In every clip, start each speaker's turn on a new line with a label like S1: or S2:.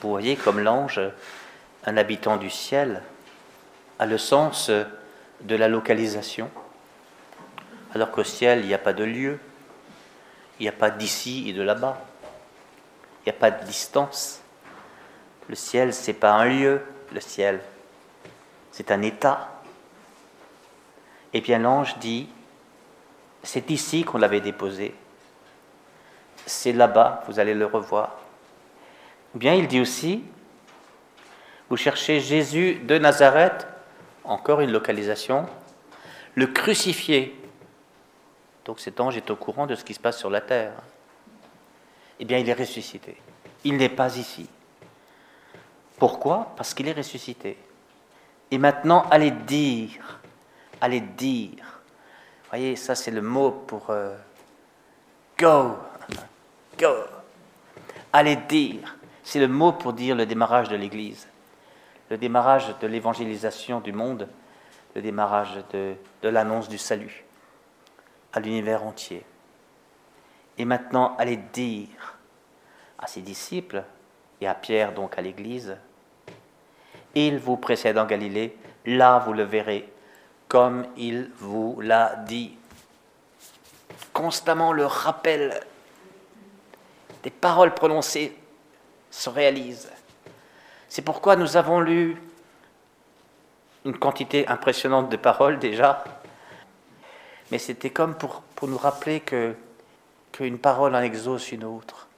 S1: vous voyez comme l'ange, un habitant du ciel, a le sens de la localisation, alors qu'au ciel, il n'y a pas de lieu, il n'y a pas d'ici et de là-bas, il n'y a pas de distance. Le ciel, c'est pas un lieu, le ciel, c'est un état. Et bien l'ange dit, c'est ici qu'on l'avait déposé, c'est là-bas, vous allez le revoir. Ou bien il dit aussi, vous cherchez Jésus de Nazareth, encore une localisation, le crucifié. Donc cet ange est au courant de ce qui se passe sur la terre. Eh bien, il est ressuscité. Il n'est pas ici. Pourquoi? Parce qu'il est ressuscité. Et maintenant, allez dire, allez dire. Voyez, ça c'est le mot pour euh, go, go. Allez dire, c'est le mot pour dire le démarrage de l'Église le démarrage de l'évangélisation du monde, le démarrage de, l'annonce du salut à l'univers entier. Et maintenant, allez dire à ses disciples et à Pierre, donc à l'Église, il vous précède en Galilée, là vous le verrez, comme il vous l'a dit. Constamment le rappel des paroles prononcées se réalisent. C'est pourquoi nous avons lu une quantité impressionnante de paroles déjà, mais c'était comme pour, pour, nous rappeler que qu'une parole en exauce une autre.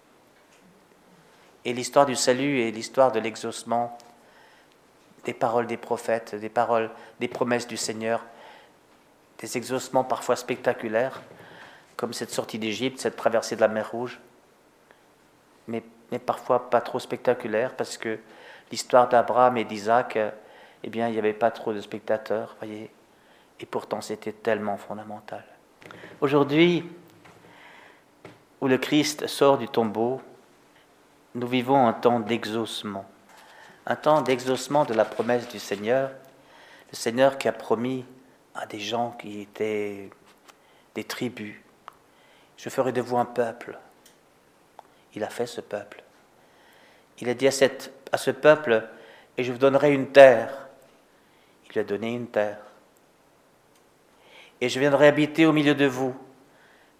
S1: Et l'histoire du salut et l'histoire de l'exaucement, des paroles des prophètes, des paroles, des promesses du Seigneur, des exaucements parfois spectaculaires, comme cette sortie d'Égypte, cette traversée de la mer Rouge, mais, mais parfois pas trop spectaculaires parce que l'histoire d'Abraham et d'Isaac, eh bien, il n'y avait pas trop de spectateurs, voyez. Et pourtant, c'était tellement fondamental. Aujourd'hui, où le Christ sort du tombeau, nous vivons un temps d'exaucement, un temps d'exaucement de la promesse du Seigneur, le Seigneur qui a promis à des gens qui étaient des tribus, je ferai de vous un peuple. Il a fait ce peuple. Il a dit à à ce peuple, et je vous donnerai une terre. Il lui a donné une terre. Et je viendrai habiter au milieu de vous.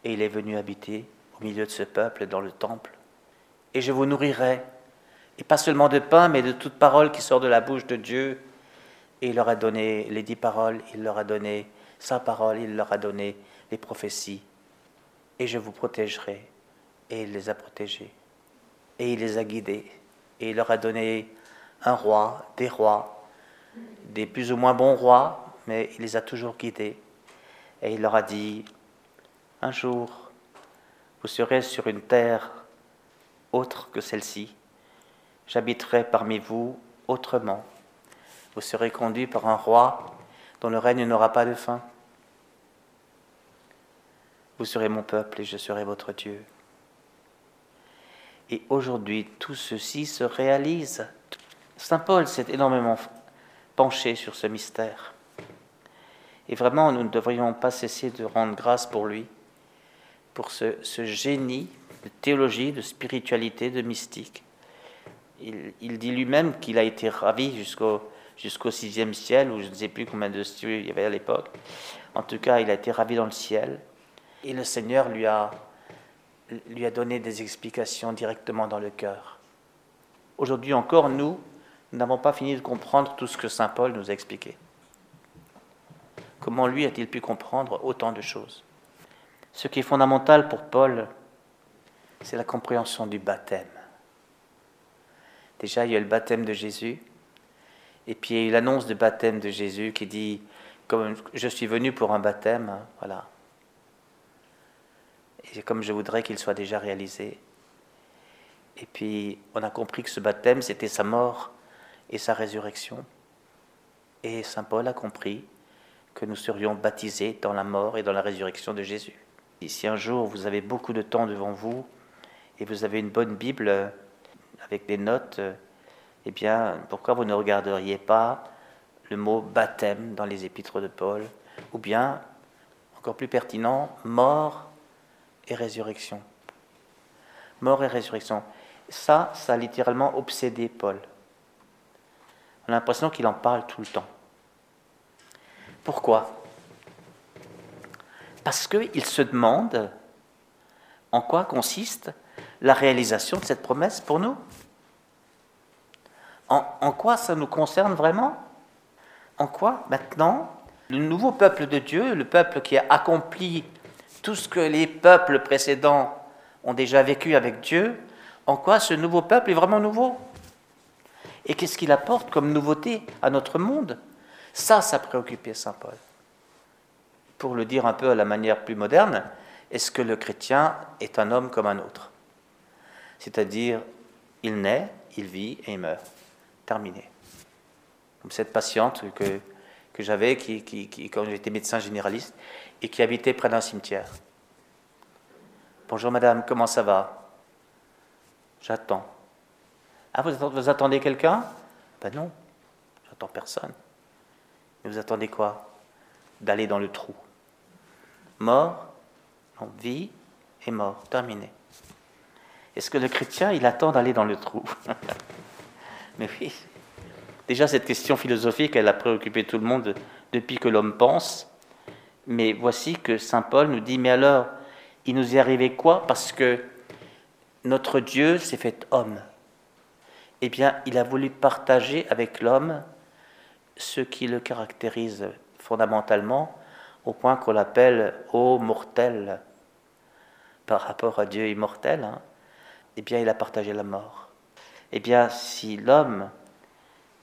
S1: Et il est venu habiter au milieu de ce peuple dans le temple. Et je vous nourrirai, et pas seulement de pain, mais de toute parole qui sort de la bouche de Dieu. Et il leur a donné les dix paroles, il leur a donné sa parole, il leur a donné les prophéties. Et je vous protégerai. Et il les a protégés. Et il les a guidés et il leur a donné un roi, des rois, des plus ou moins bons rois, mais il les a toujours guidés. Et il leur a dit, un jour, vous serez sur une terre autre que celle-ci, j'habiterai parmi vous autrement. Vous serez conduits par un roi dont le règne n'aura pas de fin. Vous serez mon peuple et je serai votre Dieu. Et aujourd'hui, tout ceci se réalise. Saint Paul s'est énormément penché sur ce mystère. Et vraiment, nous ne devrions pas cesser de rendre grâce pour lui, pour ce, génie de théologie, de spiritualité, de mystique. Il, dit lui-même qu'il a été ravi jusqu'au sixième ciel, ou je ne sais plus combien de cieux il y avait à l'époque. En tout cas, il a été ravi dans le ciel. Et le Seigneur lui a lui a donné des explications directement dans le cœur. Aujourd'hui encore, nous, n'avons pas fini de comprendre tout ce que Saint Paul nous a expliqué. Comment lui a-t-il pu comprendre autant de choses? Ce qui est fondamental pour Paul, c'est la compréhension du baptême. Déjà, il y a le baptême de Jésus, et puis il y a l'annonce du baptême de Jésus qui dit, comme je suis venu pour un baptême, hein, voilà, et comme je voudrais qu'il soit déjà réalisé. Et puis, on a compris que ce baptême, c'était sa mort et sa résurrection. Et Saint Paul a compris que nous serions baptisés dans la mort et dans la résurrection de Jésus. Et si un jour vous avez beaucoup de temps devant vous et vous avez une bonne Bible avec des notes, eh bien, pourquoi vous ne regarderiez pas le mot baptême dans les épîtres de Paul? Ou bien, encore plus pertinent, mort et résurrection. Mort et résurrection. Ça, ça a littéralement obsédé Paul. On a l'impression qu'il en parle tout le temps. Pourquoi? Parce qu'il se demande en quoi consiste la réalisation de cette promesse pour nous. En, en quoi ça nous concerne vraiment? En quoi maintenant le nouveau peuple de Dieu, le peuple qui a accompli tout ce que les peuples précédents ont déjà vécu avec Dieu, en quoi ce nouveau peuple est vraiment nouveau? Et qu'est-ce qu'il apporte comme nouveauté à notre monde? Ça, ça préoccupait Saint Paul. Pour le dire un peu à la manière plus moderne, est-ce que le chrétien est un homme comme un autre? C'est-à-dire, il naît, il vit et il meurt. Terminé. Comme cette patiente que, que j'avais, qui, qui, quand j'étais médecin généraliste, et qui habitait près d'un cimetière. Bonjour madame, comment ça va? J'attends. Ah, vous, attendez quelqu'un? Ben non, j'attends personne. Mais vous attendez quoi? D'aller dans le trou. Mort, non, vie et mort, terminé. Est-ce que le chrétien, il attend d'aller dans le trou? Mais oui. Déjà, cette question philosophique, elle a préoccupé tout le monde depuis que l'homme pense. Mais voici que Saint Paul nous dit, mais alors, il nous est arrivé quoi? Parce que notre Dieu s'est fait homme. Eh bien, il a voulu partager avec l'homme ce qui le caractérise fondamentalement, au point qu'on l'appelle ô mortel par rapport à Dieu immortel. Hein. eh bien, il a partagé la mort. Eh bien, si l'homme,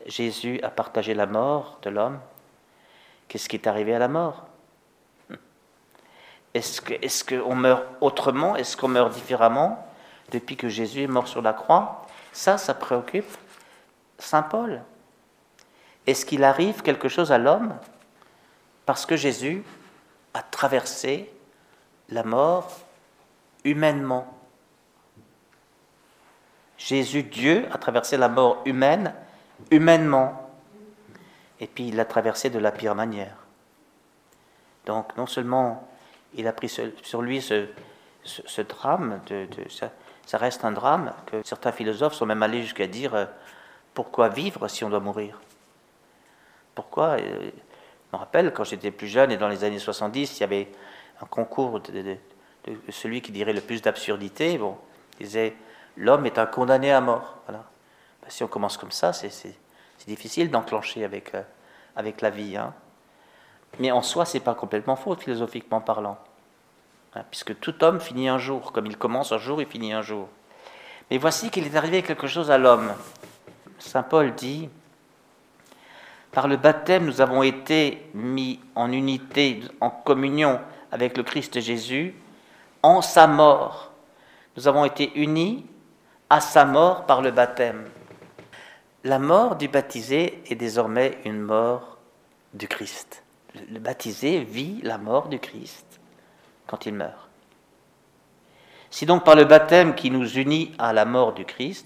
S1: Jésus a partagé la mort de l'homme, qu'est-ce qui est arrivé à la mort? Est-ce qu'on meurt autrement? Est-ce qu'on meurt différemment depuis que Jésus est mort sur la croix? Ça, ça préoccupe Saint Paul. Est-ce qu'il arrive quelque chose à l'homme parce que Jésus a traversé la mort humainement? Jésus, Dieu, a traversé la mort humaine humainement. Et puis il l'a traversé de la pire manière. Donc non seulement il a pris sur lui ce, drame, de, ça, reste un drame, que certains philosophes sont même allés jusqu'à dire euh, pourquoi vivre si on doit mourir? Pourquoi euh, Je me rappelle, quand j'étais plus jeune et dans les années 70, il y avait un concours de, celui qui dirait le plus d'absurdité. Bon, disait L'homme est un condamné à mort. Si on commence comme ça, c'est difficile d'enclencher avec, euh, avec la vie. Hein. Mais en soi, c'est pas complètement faux, philosophiquement parlant. Hein, puisque tout homme finit un jour, comme il commence un jour, il finit un jour. Mais voici qu'il est arrivé quelque chose à l'homme. Saint Paul dit, par le baptême, nous avons été mis en unité, en communion avec le Christ Jésus, en sa mort. Nous avons été unis à sa mort par le baptême. La mort du baptisé est désormais une mort du Christ le baptisé vit la mort du Christ quand il meurt. Si donc par le baptême qui nous unit à la mort du Christ,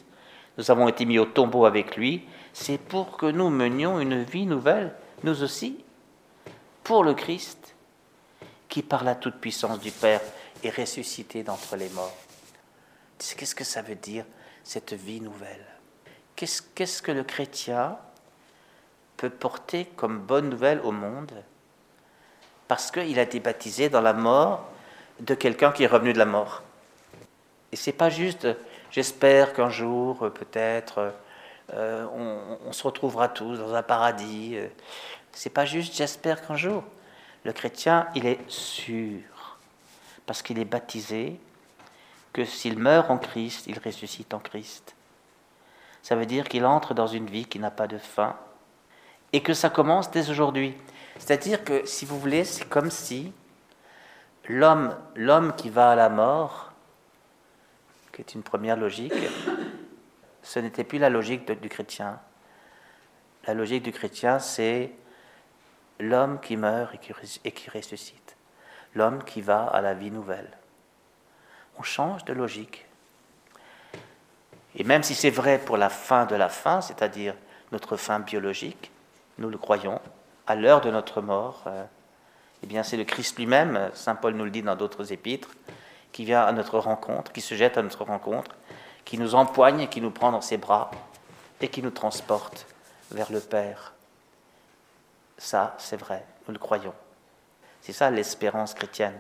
S1: nous avons été mis au tombeau avec lui, c'est pour que nous menions une vie nouvelle, nous aussi, pour le Christ, qui par la toute-puissance du Père est ressuscité d'entre les morts. Qu'est-ce que ça veut dire, cette vie nouvelle? Qu'est-ce que le chrétien peut porter comme bonne nouvelle au monde parce qu'il a été baptisé dans la mort de quelqu'un qui est revenu de la mort? Et c'est pas juste, j'espère qu'un jour, peut-être, euh, on, se retrouvera tous dans un paradis. C'est pas juste, j'espère qu'un jour. Le chrétien, il est sûr, parce qu'il est baptisé, que s'il meurt en Christ, il ressuscite en Christ. Ça veut dire qu'il entre dans une vie qui n'a pas de fin, et que ça commence dès aujourd'hui. C'est-à-dire que, si vous voulez, c'est comme si l'homme, l'homme qui va à la mort, qui est une première logique, ce n'était plus la logique du chrétien. La logique du chrétien, c'est l'homme qui meurt et qui, et qui ressuscite, l'homme qui va à la vie nouvelle. On change de logique. Et même si c'est vrai pour la fin de la fin, c'est-à-dire notre fin biologique, nous le croyons, à l'heure de notre mort, euh, eh bien c'est le Christ lui-même, Saint Paul nous le dit dans d'autres épîtres, qui vient à notre rencontre, qui se jette à notre rencontre, qui nous empoigne, qui nous prend dans ses bras et qui nous transporte vers le Père. Ça, c'est vrai, nous le croyons. C'est ça l'espérance chrétienne,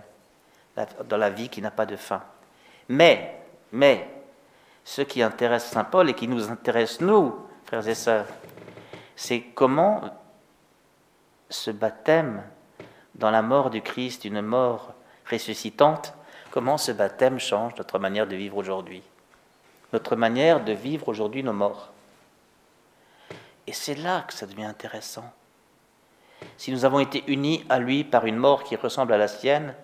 S1: dans la vie qui n'a pas de fin. Mais, mais, ce qui intéresse Saint Paul et qui nous intéresse nous, frères et sœurs, c'est comment ce baptême dans la mort du Christ, une mort ressuscitante, comment ce baptême change notre manière de vivre aujourd'hui. Notre manière de vivre aujourd'hui nos morts. Et c'est là que ça devient intéressant. Si nous avons été unis à lui par une mort qui ressemble à la sienne,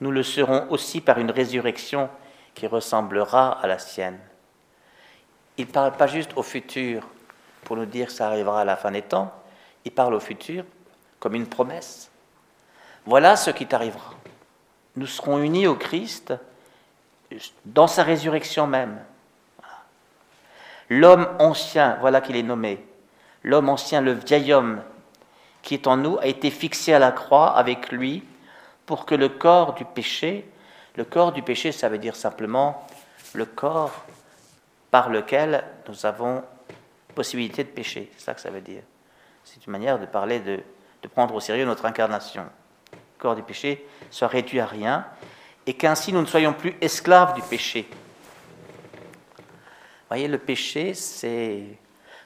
S1: nous le serons aussi par une résurrection qui ressemblera à la sienne. Il ne parle pas juste au futur pour nous dire ça arrivera à la fin des temps, il parle au futur comme une promesse. Voilà ce qui t'arrivera. Nous serons unis au Christ dans sa résurrection même. L'homme ancien, voilà qu'il est nommé, l'homme ancien, le vieil homme qui est en nous, a été fixé à la croix avec lui pour que le corps du péché, le corps du péché, ça veut dire simplement le corps par lequel nous avons possibilité de pécher. C'est ça que ça veut dire. C'est une manière de parler de, prendre au sérieux notre incarnation. Le corps du péché soit réduit à rien et qu'ainsi nous ne soyons plus esclaves du péché. Vous voyez, le péché, c'est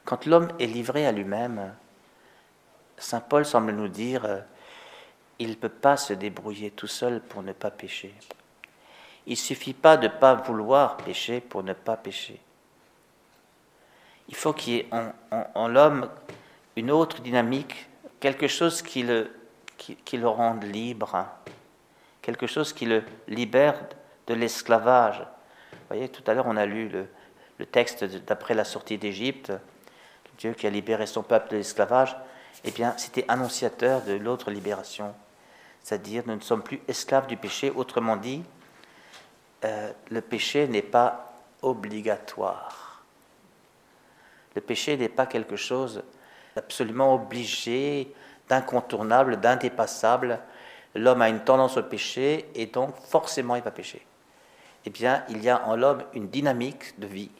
S1: quand l'homme est livré à lui-même. Saint Paul semble nous dire, euh, il ne peut pas se débrouiller tout seul pour ne pas pécher. Il ne suffit pas de ne pas vouloir pécher pour ne pas pécher. Il faut qu'il y ait en, l'homme une autre dynamique, quelque chose qui le, qui le rende libre, quelque chose qui le libère de l'esclavage. Vous voyez, tout à l'heure on a lu le, le texte d'après la sortie d'Égypte, Dieu qui a libéré son peuple de l'esclavage, eh bien, c'était annonciateur de l'autre libération. C'est-à-dire, nous ne sommes plus esclaves du péché. Autrement dit, euh, le péché n'est pas obligatoire. Le péché n'est pas quelque chose d'absolument obligé, d'incontournable, d'indépassable. L'homme a une tendance au péché et donc forcément il va pécher. Eh bien, il y a en l'homme une dynamique de vie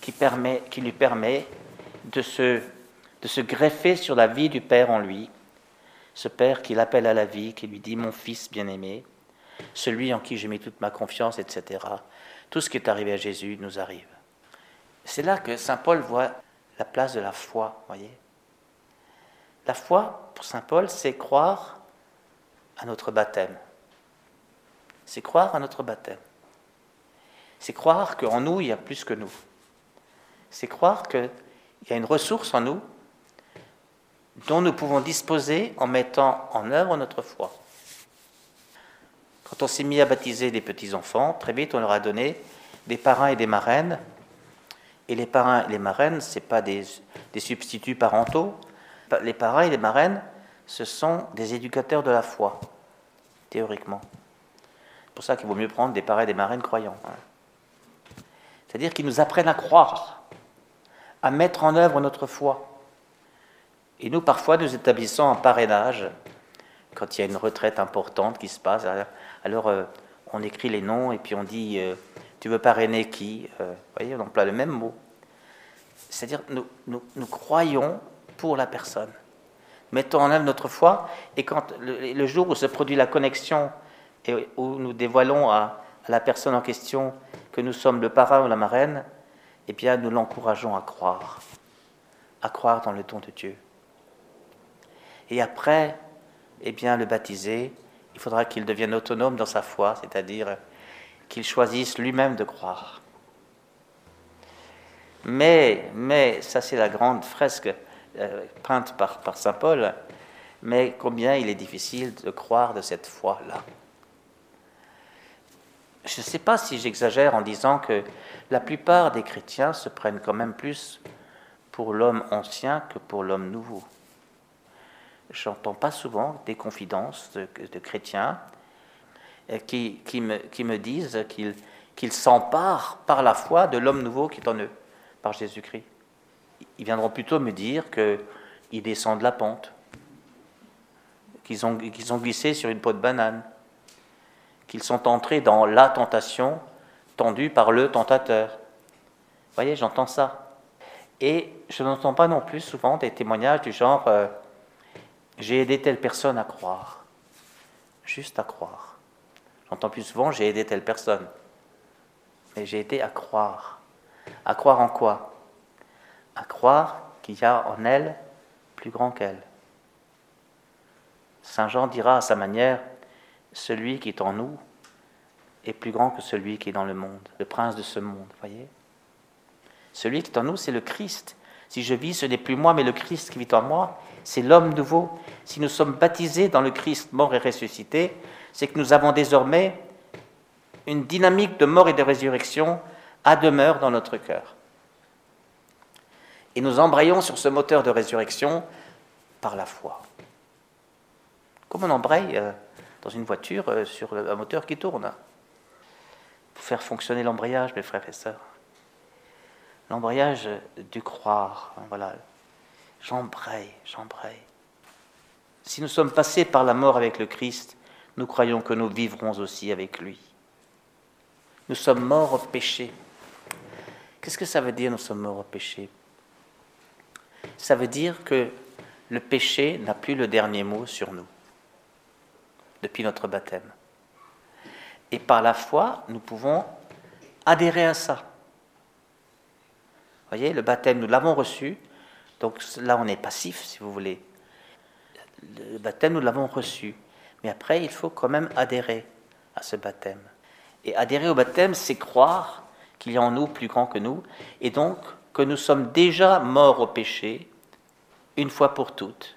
S1: qui, lui permet de se, de se greffer sur la vie du Père en lui, ce Père qui l'appelle à la vie, qui lui dit Mon fils bien-aimé, celui en qui j'ai mis toute ma confiance, etc. Tout ce qui est arrivé à Jésus nous arrive. C'est là que Saint Paul voit la place de la foi, voyez. La foi, pour Saint Paul, c'est croire à notre baptême. C'est croire à notre baptême. C'est croire qu'en nous, il y a plus que nous c'est croire qu'il y a une ressource en nous dont nous pouvons disposer en mettant en œuvre notre foi. Quand on s'est mis à baptiser des petits-enfants, très vite on leur a donné des parrains et des marraines. Et les parrains et les marraines, ce pas des, des substituts parentaux. Les parrains et les marraines, ce sont des éducateurs de la foi, théoriquement. C'est pour ça qu'il vaut mieux prendre des parrains et des marraines croyants. Hein. C'est-à-dire qu'ils nous apprennent à croire à mettre en œuvre notre foi. Et nous, parfois, nous établissons un parrainage quand il y a une retraite importante qui se passe. Alors, euh, on écrit les noms et puis on dit euh, Tu veux parrainer qui euh, Vous voyez, on emploie le même mot. C'est-à-dire, nous, nous, croyons pour la personne. Mettons en œuvre notre foi et quand le, jour où se produit la connexion et où nous dévoilons à, à la personne en question que nous sommes le parrain ou la marraine, eh bien, nous l'encourageons à croire, à croire dans le don de Dieu. Et après, eh bien, le baptiser, il faudra qu'il devienne autonome dans sa foi, c'est-à-dire qu'il choisisse lui-même de croire. Mais, mais, ça c'est la grande fresque euh, peinte par, par Saint Paul, mais combien il est difficile de croire de cette foi-là. Je ne sais pas si j'exagère en disant que la plupart des chrétiens se prennent quand même plus pour l'homme ancien que pour l'homme nouveau. J'entends pas souvent des confidences de, chrétiens euh, qui, qui, me, qui, me, disent qu'ils s'emparent par la foi de l'homme nouveau qui est en eux, par Jésus-Christ. Ils viendront plutôt me dire qu'ils descendent la pente, qu'ils ont, qu'ils ont glissé sur une peau de banane, qu'ils sont entrés dans la tentation tendu par le tentateur. Vous voyez, j'entends ça. Et je n'entends pas non plus souvent des témoignages du genre euh, j'ai aidé telle personne à croire. Juste à croire. J'entends plus souvent j'ai aidé telle personne. Mais j'ai aidé à croire. À croire en quoi? À croire qu'il y a en elle plus grand qu'elle. Saint Jean dira à sa manière, celui qui est en nous est plus grand que celui qui est dans le monde, le prince de ce monde, voyez? Celui qui est en nous, c'est le Christ. Si je vis, ce n'est plus moi, mais le Christ qui vit en moi, c'est l'homme nouveau. Si nous sommes baptisés dans le Christ mort et ressuscité, c'est que nous avons désormais une dynamique de mort et de résurrection à demeure dans notre cœur. Et nous embrayons sur ce moteur de résurrection par la foi. Comme on embraye euh, dans une voiture euh, sur un moteur qui tourne. Pour faire fonctionner l'embrayage, mes frères et sœurs. L'embrayage du croire. Voilà. J'embraye, j'embraye. Si nous sommes passés par la mort avec le Christ, nous croyons que nous vivrons aussi avec lui. Nous sommes morts au péché. Qu'est-ce que ça veut dire nous sommes morts au péché? Ça veut dire que le péché n'a plus le dernier mot sur nous depuis notre baptême. Et par la foi, nous pouvons adhérer à ça. Voyez, le baptême, nous l'avons reçu, donc là on est passif, si vous voulez. Le baptême, nous l'avons reçu, mais après, il faut quand même adhérer à ce baptême. Et adhérer au baptême, c'est croire qu'il y a en nous plus grand que nous, et donc que nous sommes déjà morts au péché une fois pour toutes.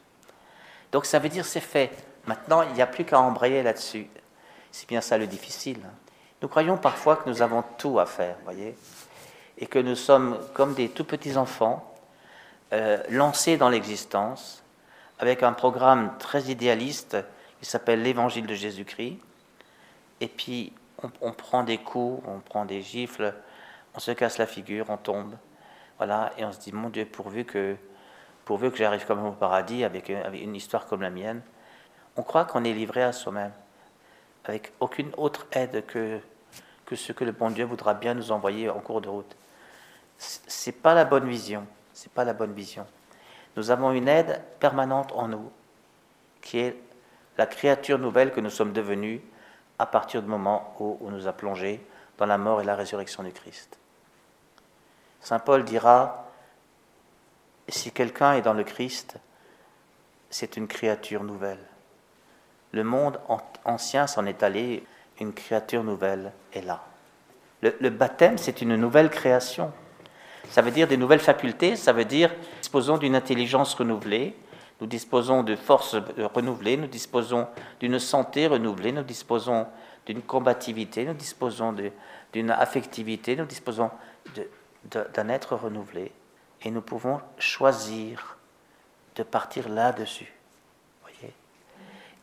S1: Donc ça veut dire c'est fait. Maintenant, il n'y a plus qu'à embrayer là-dessus. C'est bien ça le difficile. Hein. Nous croyons parfois que nous avons tout à faire, voyez, et que nous sommes comme des tout petits enfants euh, lancés dans l'existence avec un programme très idéaliste qui s'appelle l'Évangile de Jésus-Christ. Et puis on, prend des coups, on prend des gifles, on se casse la figure, on tombe. Voilà, et on se dit, mon Dieu, pourvu que, pourvu que j'arrive quand même au paradis avec, une histoire comme la mienne. On croit qu'on est livré à soi-même, avec aucune autre aide que, que ce que le bon Dieu voudra bien nous envoyer en cours de route. C'est pas la bonne vision. C'est pas la bonne vision. Nous avons une aide permanente en nous, qui est la créature nouvelle que nous sommes devenus à partir du moment où on nous a plongés dans la mort et la résurrection du Christ. Saint Paul dira, si quelqu'un est dans le Christ, c'est une créature nouvelle. Le monde ancien s'en est allé, une créature nouvelle est là. Le, baptême, c'est une nouvelle création. Ça veut dire des nouvelles facultés, ça veut dire disposons d'une intelligence renouvelée, nous disposons de forces renouvelées, nous disposons d'une santé renouvelée, nous disposons d'une combativité, nous disposons d'une affectivité, nous disposons d'un être renouvelé et nous pouvons choisir de partir là-dessus.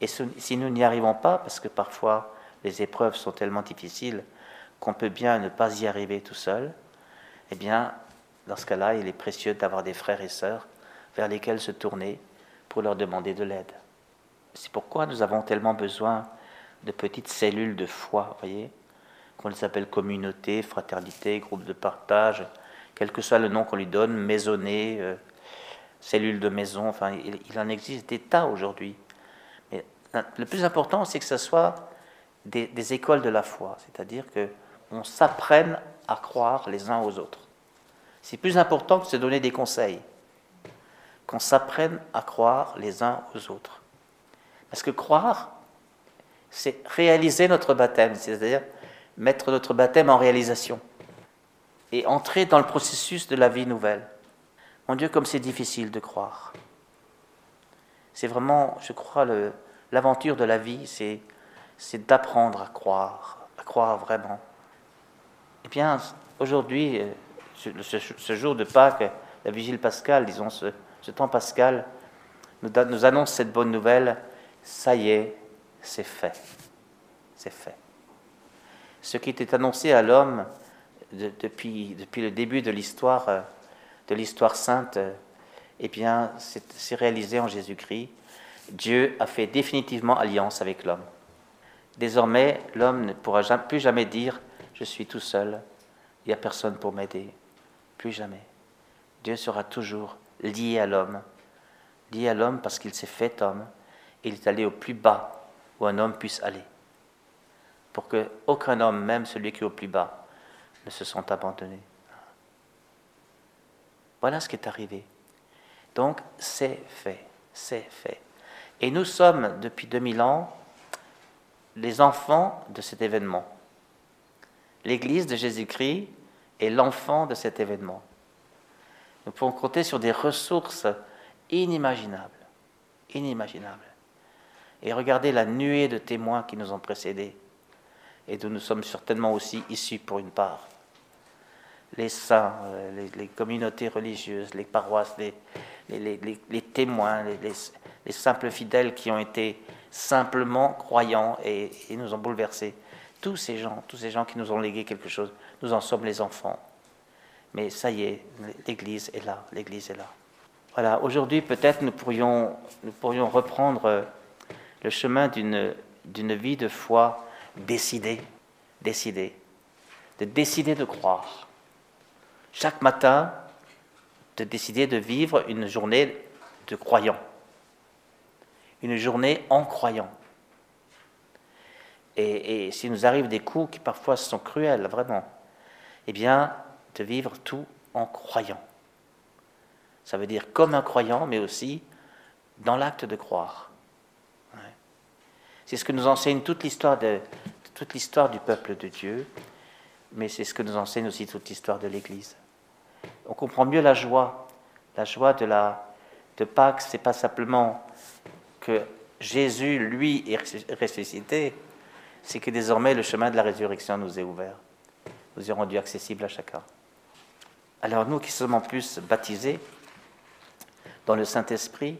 S1: Et si nous n'y arrivons pas, parce que parfois les épreuves sont tellement difficiles qu'on peut bien ne pas y arriver tout seul, eh bien, dans ce cas-là, il est précieux d'avoir des frères et sœurs vers lesquels se tourner pour leur demander de l'aide. C'est pourquoi nous avons tellement besoin de petites cellules de foi, voyez qu'on les appelle communauté, fraternité, groupe de partage, quel que soit le nom qu'on lui donne, maisonnée, euh, cellule de maison, enfin, il, en existe des tas aujourd'hui. Mais le plus important, c'est que ce soit des, écoles de la foi, c'est-à-dire que on s'apprenne à croire les uns aux autres. C'est plus important que de se donner des conseils, qu'on s'apprenne à croire les uns aux autres. Parce que croire, c'est réaliser notre baptême, c'est-à-dire mettre notre baptême en réalisation et entrer dans le processus de la vie nouvelle. Mon Dieu, comme c'est difficile de croire. C'est vraiment, je crois, l'aventure de la vie, c'est, d'apprendre à croire, à croire vraiment. Eh bien, aujourd'hui, ce, jour de Pâques, la vigile pascale, disons, ce, temps pascal, nous, annonce cette bonne nouvelle, ça y est, c'est fait. C'est fait ce qui était annoncé à l'homme depuis, le début de l'histoire de l'histoire sainte, eh bien, c'est réalisé en Jésus-Christ. Dieu a fait définitivement alliance avec l'homme. Désormais, l'homme ne pourra plus jamais dire je suis tout seul, il n'y a personne pour m'aider. Jamais. Dieu sera toujours lié à l'homme. Lié à l'homme parce qu'il s'est fait homme. Et il est allé au plus bas où un homme puisse aller. Pour que aucun homme, même celui qui est au plus bas, ne se sente abandonné. Voilà ce qui est arrivé. Donc, c'est fait, c'est fait. Et nous sommes, depuis 2000 ans, les enfants de cet événement. L'Église de Jésus-Christ est l'enfant de cet événement. Nous pouvons compter sur des ressources inimaginables, inimaginables. Et regardez la nuée de témoins qui nous ont précédés, et dont nous sommes certainement aussi issus pour une part. Les saints, euh, les, communautés religieuses, les paroisses, les, témoins, les, simples fidèles qui ont été simplement croyants et, et nous ont bouleversés. Tous ces gens, tous ces gens qui nous ont légué quelque chose, nous en sommes les enfants. Mais ça y est, l'Église est là, l'Église est là. Voilà, aujourd'hui peut-être nous pourrions, nous pourrions reprendre le chemin d'une, d'une vie de foi décidée, décidée, de décider de croire. Chaque matin, de décider de vivre une journée de croyant, une journée en croyant. Et, et s'il nous arrive des coups qui parfois sont cruels, vraiment, eh bien, de vivre tout en croyant. Ça veut dire comme un croyant, mais aussi dans l'acte de croire. C'est ce que nous enseigne toute l'histoire de, toute l'histoire du peuple de Dieu, mais c'est ce que nous enseigne aussi toute l'histoire de l'Église. On comprend mieux la joie, la joie de la de Pâques, c'est pas simplement que Jésus lui est ressuscité, c'est que désormais le chemin de la résurrection nous est ouvert, nous est rendu accessible à chacun. Alors nous qui sommes en plus baptisés dans le Saint-Esprit,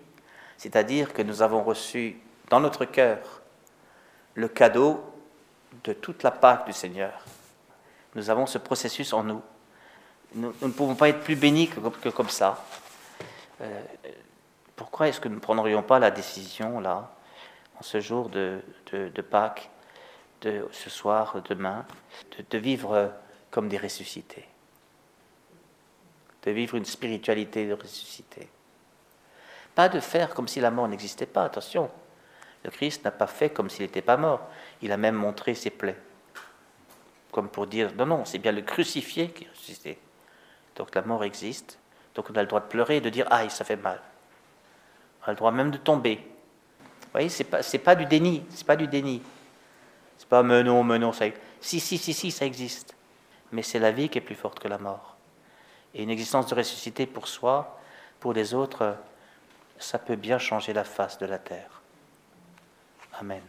S1: c'est-à-dire que nous avons reçu dans notre cœur le cadeau de toute la Pâque du Seigneur. Nous avons ce processus en nous. Nous, ne pouvons pas être plus bénis que, comme ça. Euh, pourquoi est-ce que nous ne prendrions pas la décision, là, en ce jour de, de, Pâques, de ce soir, demain, de vivre comme des ressuscités de vivre une spiritualité de ressuscité. Pas de faire comme si la mort n'existait pas, attention. Le Christ n'a pas fait comme s'il n'était pas mort. Il a même montré ses plaies. Comme pour dire, non, non, c'est bien le crucifié qui est ressuscité. Donc la mort existe. Donc on a le droit de pleurer et de dire, aïe, ça fait mal. On a le droit même de tomber. Vous voyez, c'est pas, pas du déni. C'est pas du déni. C'est pas, mais non, mais non, ça Si, si, si, si, ça existe. Mais c'est la vie qui est plus forte que la mort. Et une existence de ressuscité pour soi, pour les autres, ça peut bien changer la face de la terre. Amen.